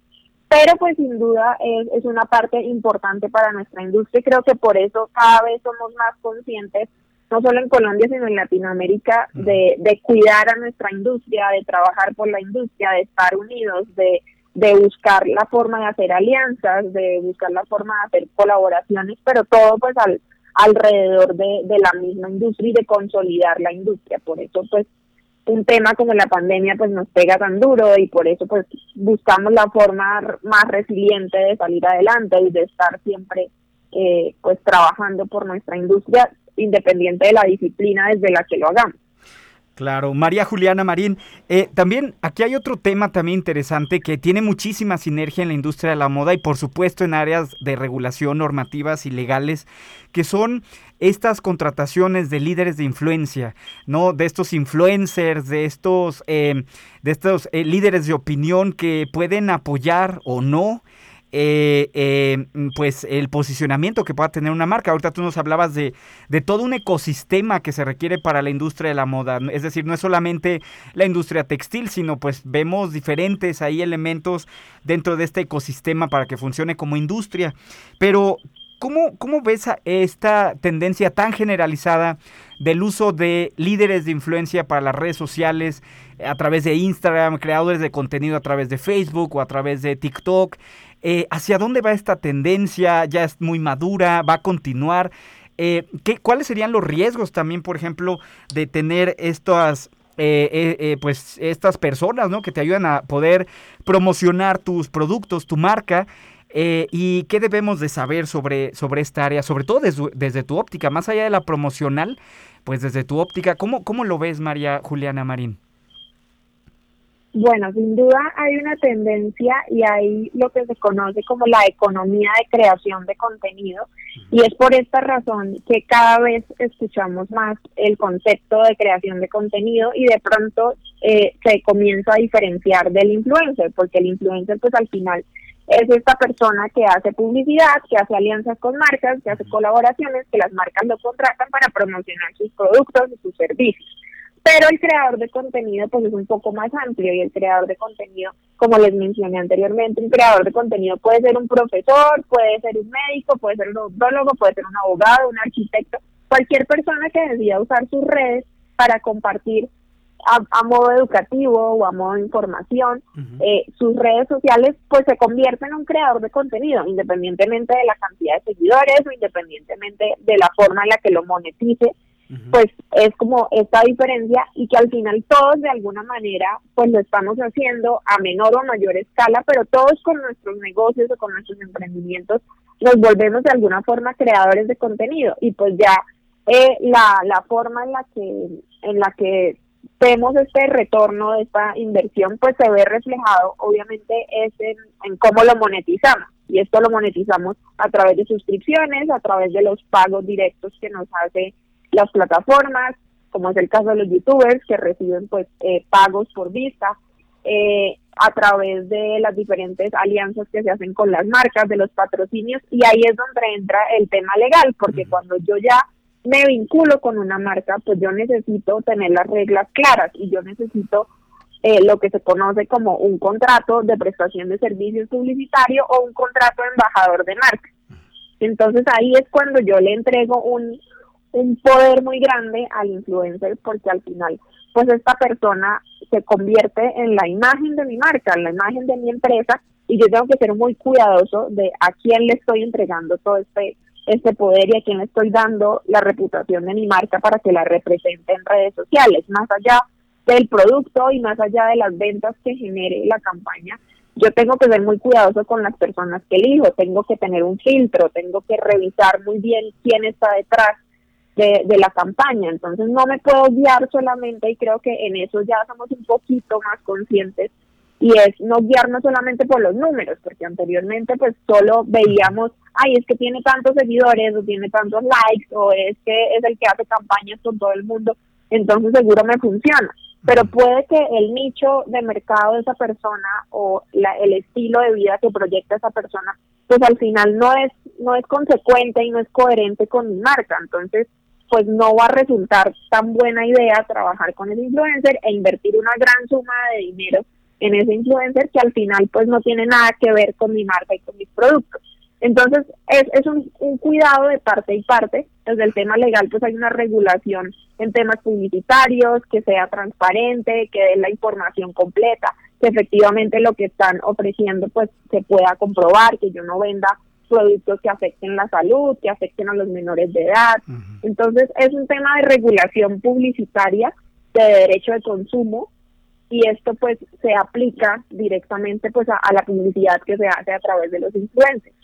pero pues sin duda es, es una parte importante para nuestra industria y creo que por eso cada vez somos más conscientes, no solo en Colombia, sino en Latinoamérica, de, de cuidar a nuestra industria, de trabajar por la industria, de estar unidos, de, de buscar la forma de hacer alianzas, de buscar la forma de hacer colaboraciones, pero todo pues al, alrededor de, de la misma industria y de consolidar la industria. Por eso pues un tema como la pandemia pues nos pega tan duro y por eso pues buscamos la forma más resiliente de salir adelante y de estar siempre eh, pues trabajando por nuestra industria independiente de la disciplina desde la que lo hagamos. Claro, María Juliana Marín. Eh, también aquí hay otro tema también interesante que tiene muchísima sinergia en la industria de la moda y por supuesto en áreas de regulación, normativas y legales, que son estas contrataciones de líderes de influencia, ¿no? De estos influencers, de estos, eh, de estos eh, líderes de opinión que pueden apoyar o no eh, eh, pues el posicionamiento que pueda tener una marca. Ahorita tú nos hablabas de, de, todo un ecosistema que se requiere para la industria de la moda. Es decir, no es solamente la industria textil, sino pues vemos diferentes ahí elementos dentro de este ecosistema para que funcione como industria. Pero, ¿cómo, cómo ves esta tendencia tan generalizada del uso de líderes de influencia para las redes sociales a través de Instagram, creadores de contenido a través de Facebook o a través de TikTok? Eh, ¿Hacia dónde va esta tendencia? ¿Ya es muy madura? ¿Va a continuar? Eh, ¿qué, ¿Cuáles serían los riesgos también, por ejemplo, de tener estas, eh, pues, estas personas ¿no? que te ayudan a poder promocionar tus productos, tu marca? ¿Y qué debemos de saber sobre, sobre esta área? Sobre todo desde, desde, tu óptica, más allá de la promocional, pues desde tu óptica, ¿cómo, cómo lo ves, María Juliana Marín? Bueno, sin duda hay una tendencia y hay lo que se conoce como la economía de creación de contenido y es por esta razón que cada vez escuchamos más el concepto de creación de contenido y de pronto eh, se comienza a diferenciar del influencer, porque el influencer pues al final es esta persona que hace publicidad, que hace alianzas con marcas, que hace colaboraciones, que las marcas lo contratan para promocionar sus productos y sus servicios. Pero el creador de contenido pues es un poco más amplio y el creador de contenido, como les mencioné anteriormente, un creador de contenido puede ser un profesor, puede ser un médico, puede ser un odontólogo, puede ser un abogado, un arquitecto, cualquier persona que decida usar sus redes para compartir a, modo educativo o a modo de información, eh, sus redes sociales pues se convierten en un creador de contenido, independientemente de la cantidad de seguidores o independientemente de la forma en la que lo monetice pues es como esta diferencia y que al final todos de alguna manera pues lo estamos haciendo a menor o mayor escala, pero todos con nuestros negocios o con nuestros emprendimientos nos volvemos de alguna forma creadores de contenido. Y pues ya eh, la, la forma en la que en la que vemos este retorno de esta inversión pues se ve reflejado obviamente es en, en cómo lo monetizamos. Y esto lo monetizamos a través de suscripciones, a través de los pagos directos que nos hace las plataformas, como es el caso de los youtubers que reciben pues eh, pagos por vista, eh, a través de las diferentes alianzas que se hacen con las marcas, de los patrocinios, y ahí es donde entra el tema legal, porque cuando yo ya me vinculo con una marca, pues yo necesito tener las reglas claras y yo necesito eh, lo que se conoce como un contrato de prestación de servicios publicitario o un contrato de embajador de marca. Entonces ahí es cuando yo le entrego un, un poder muy grande al influencer porque al final pues esta persona se convierte en la imagen de mi marca, en la imagen de mi empresa y yo tengo que ser muy cuidadoso de a quién le estoy entregando todo este este poder y a quién estoy dando la reputación de mi marca para que la represente en redes sociales, más allá del producto y más allá de las ventas que genere la campaña. Yo tengo que ser muy cuidadoso con las personas que elijo, tengo que tener un filtro, tengo que revisar muy bien quién está detrás de, la campaña. Entonces no me puedo guiar solamente y creo que en eso ya somos un poquito más conscientes y es no guiarnos solamente por los números, porque anteriormente pues solo veíamos, ay, es que tiene tantos seguidores o tiene tantos likes o es que es el que hace campañas con todo el mundo, entonces seguro me funciona. Pero puede que el nicho de mercado de esa persona o la, el estilo de vida que proyecta esa persona, pues al final no es no es consecuente y no es coherente con mi marca. Entonces, pues no va a resultar tan buena idea trabajar con el influencer e invertir una gran suma de dinero en ese influencer que al final pues no tiene nada que ver con mi marca y con mis productos. Entonces es, es un, un cuidado de parte y parte. Desde el tema legal pues hay una regulación en temas publicitarios, que sea transparente, que dé la información completa, que efectivamente lo que están ofreciendo pues se pueda comprobar, que yo no venda productos que afecten la salud, que afecten a los menores de edad. Entonces es un tema de regulación publicitaria, de derecho de consumo y esto pues se aplica directamente pues a, la publicidad que se hace a través de los influencers.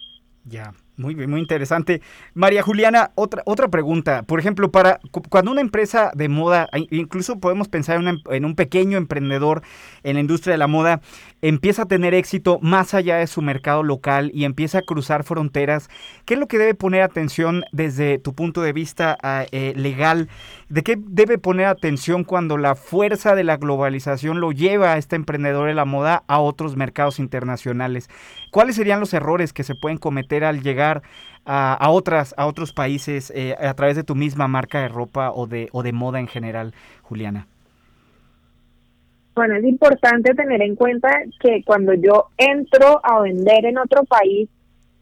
Ya. Muy muy interesante. María Juliana, otra, otra pregunta. Por ejemplo, para cuando una empresa de moda, incluso podemos pensar en, un pequeño emprendedor en la industria de la moda, empieza a tener éxito más allá de su mercado local y empieza a cruzar fronteras, ¿qué es lo que debe poner atención desde tu punto de vista eh, legal? ¿De qué debe poner atención cuando la fuerza de la globalización lo lleva a este emprendedor de la moda a otros mercados internacionales? ¿Cuáles serían los errores que se pueden cometer al llegar a, otras, a otros países eh, a través de tu misma marca de ropa o de, o de moda en general, Juliana? Bueno, es importante tener en cuenta que cuando yo entro a vender en otro país,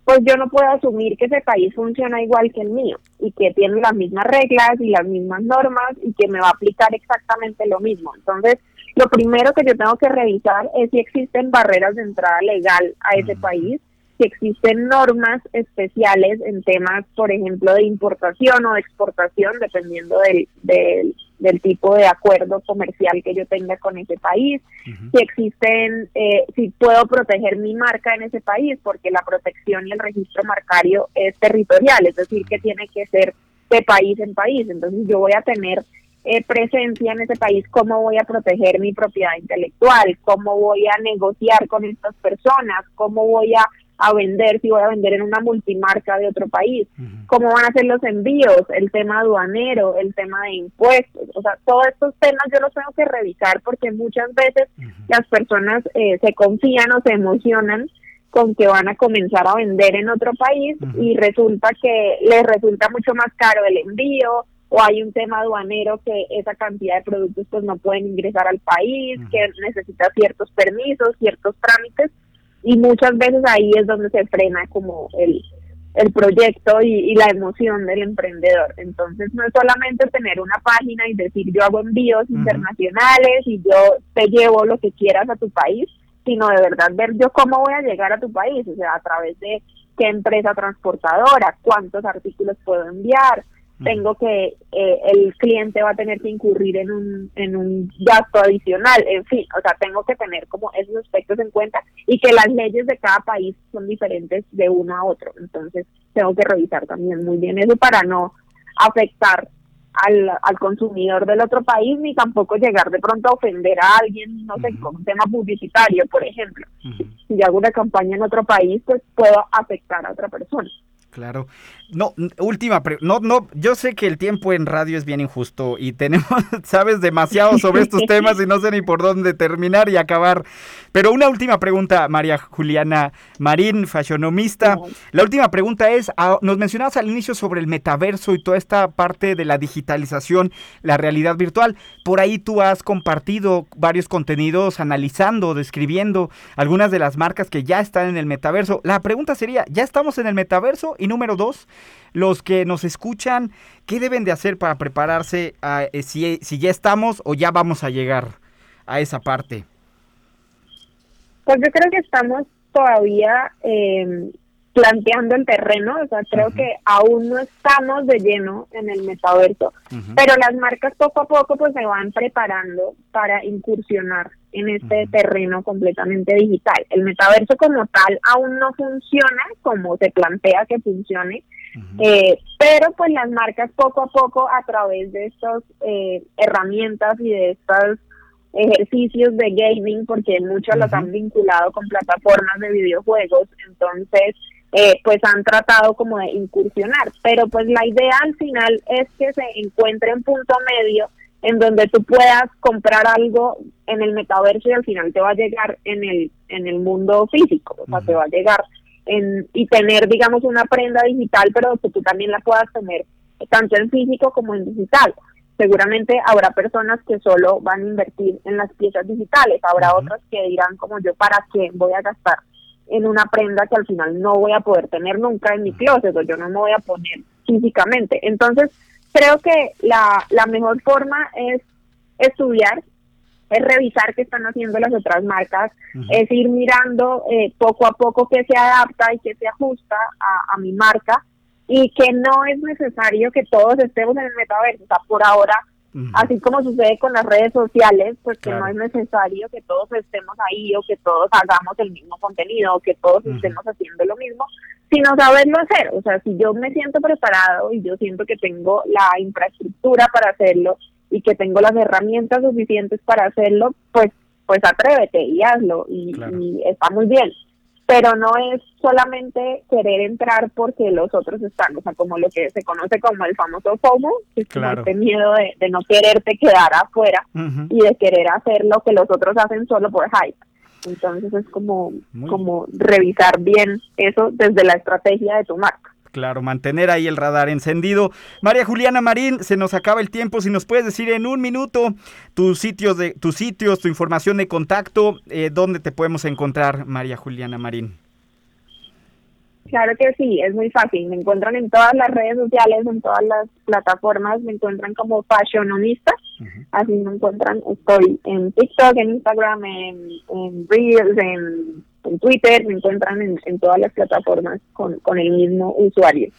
pues yo no puedo asumir que ese país funciona igual que el mío y que tiene las mismas reglas y las mismas normas y que me va a aplicar exactamente lo mismo. Entonces, lo primero que yo tengo que revisar es si existen barreras de entrada legal a ese país, si existen normas especiales en temas, por ejemplo, de importación o de exportación, dependiendo del, del, tipo de acuerdo comercial que yo tenga con ese país, si existen, eh, si puedo proteger mi marca en ese país, porque la protección y el registro marcario es territorial, es decir, que tiene que ser de país en país. Entonces yo voy a tener eh, presencia en ese país, cómo voy a proteger mi propiedad intelectual, cómo voy a negociar con estas personas, cómo voy a, a vender, si voy a vender en una multimarca de otro país, cómo van a ser los envíos, el tema aduanero, el tema de impuestos, o sea, todos estos temas yo los tengo que revisar porque muchas veces las personas eh, se confían o se emocionan con que van a comenzar a vender en otro país y resulta que les resulta mucho más caro el envío, o hay un tema aduanero que esa cantidad de productos pues no pueden ingresar al país, que necesita ciertos permisos, ciertos trámites y muchas veces ahí es donde se frena como el, el proyecto y, la emoción del emprendedor. Entonces no es solamente tener una página y decir yo hago envíos internacionales y yo te llevo lo que quieras a tu país, sino de verdad ver yo cómo voy a llegar a tu país, o sea, a través de qué empresa transportadora, cuántos artículos puedo enviar, tengo que, eh, el cliente va a tener que incurrir en un, en un gasto adicional, en fin, o sea, tengo que tener como esos aspectos en cuenta y que las leyes de cada país son diferentes de uno a otro, entonces tengo que revisar también muy bien eso para no afectar al, al consumidor del otro país ni tampoco llegar de pronto a ofender a alguien, no sé, con un tema publicitario, por ejemplo. Si yo hago una campaña en otro país, pues puedo afectar a otra persona. Claro. No, última no no, yo sé que el tiempo en radio es bien injusto y tenemos *laughs* sabes demasiado sobre estos temas y no sé ni por dónde terminar y acabar. Pero una última pregunta, María Juliana Marín, fashionomista. La última pregunta es, ah, nos mencionabas al inicio sobre el metaverso y toda esta parte de la digitalización, la realidad virtual. Por ahí tú has compartido varios contenidos analizando, describiendo algunas de las marcas que ya están en el metaverso. La pregunta sería, ¿ya estamos en el metaverso? Y número dos, los que nos escuchan, ¿qué deben de hacer para prepararse a, eh, si, si ya estamos o ya vamos a llegar a esa parte? Pues yo creo que estamos todavía eh, planteando el terreno, o sea, creo que aún no estamos de lleno en el metaverso, pero las marcas poco a poco pues se van preparando para incursionar en este terreno completamente digital. El metaverso como tal aún no funciona como se plantea que funcione, eh, pero pues las marcas poco a poco a través de estas eh, herramientas y de estas ejercicios de gaming, porque muchos los han vinculado con plataformas de videojuegos, entonces eh, pues han tratado como de incursionar, pero pues la idea al final es que se encuentre un punto medio en donde tú puedas comprar algo en el metaverso y al final te va a llegar en el en el mundo físico, o sea, te va a llegar en y tener digamos una prenda digital, pero que tú también la puedas tener tanto en físico como en digital. Seguramente habrá personas que solo van a invertir en las piezas digitales, habrá otras que dirán como yo para qué voy a gastar en una prenda que al final no voy a poder tener nunca en mi closet o yo no me voy a poner físicamente. Entonces, creo que la, la mejor forma es estudiar, es revisar qué están haciendo las otras marcas, es ir mirando eh, poco a poco qué se adapta y qué se ajusta a, a mi marca y que no es necesario que todos estemos en el metaverso. O sea, por ahora Así como sucede con las redes sociales, pues que no es necesario que todos estemos ahí o que todos hagamos el mismo contenido o que todos estemos haciendo lo mismo, sino saberlo hacer. O sea, si yo me siento preparado y yo siento que tengo la infraestructura para hacerlo y que tengo las herramientas suficientes para hacerlo, pues pues atrévete y hazlo y, está muy bien. Pero no es solamente querer entrar porque los otros están, o sea, como lo que se conoce como el famoso FOMO, que es este miedo de, no quererte quedar afuera y de querer hacer lo que los otros hacen solo por hype. Entonces es como, como revisar bien eso desde la estrategia de tu marca. Claro, mantener ahí el radar encendido. María Juliana Marín, se nos acaba el tiempo. Si nos puedes decir en un minuto tus sitios, de, tus sitios tu información de contacto, eh, ¿dónde te podemos encontrar, María Juliana Marín? Claro que sí, es muy fácil. Me encuentran en todas las redes sociales, en todas las plataformas, me encuentran como fashiononista. Así me encuentran. Estoy en TikTok, en Instagram, en, en Reels, en en Twitter, me encuentran en, todas las plataformas con, con el mismo usuario.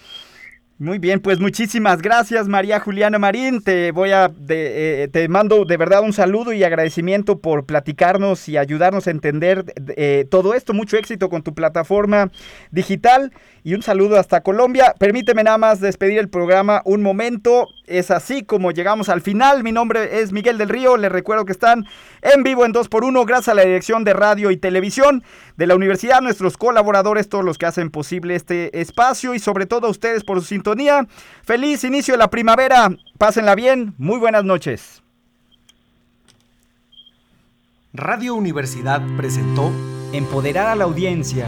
Muy bien, pues muchísimas gracias María Juliana Marín. Te voy a eh, te mando de verdad un saludo y agradecimiento por platicarnos y ayudarnos a entender eh, todo esto. Mucho éxito con tu plataforma digital y un saludo hasta Colombia. Permíteme nada más despedir el programa un momento. Es así como llegamos al final. Mi nombre es Miguel del Río. Les recuerdo que están en vivo en 2x1 gracias a la dirección de radio y televisión de la universidad, nuestros colaboradores, todos los que hacen posible este espacio y sobre todo a ustedes por su sintonía. Feliz inicio de la primavera. Pásenla bien. Muy buenas noches. Radio Universidad presentó Empoderar a la audiencia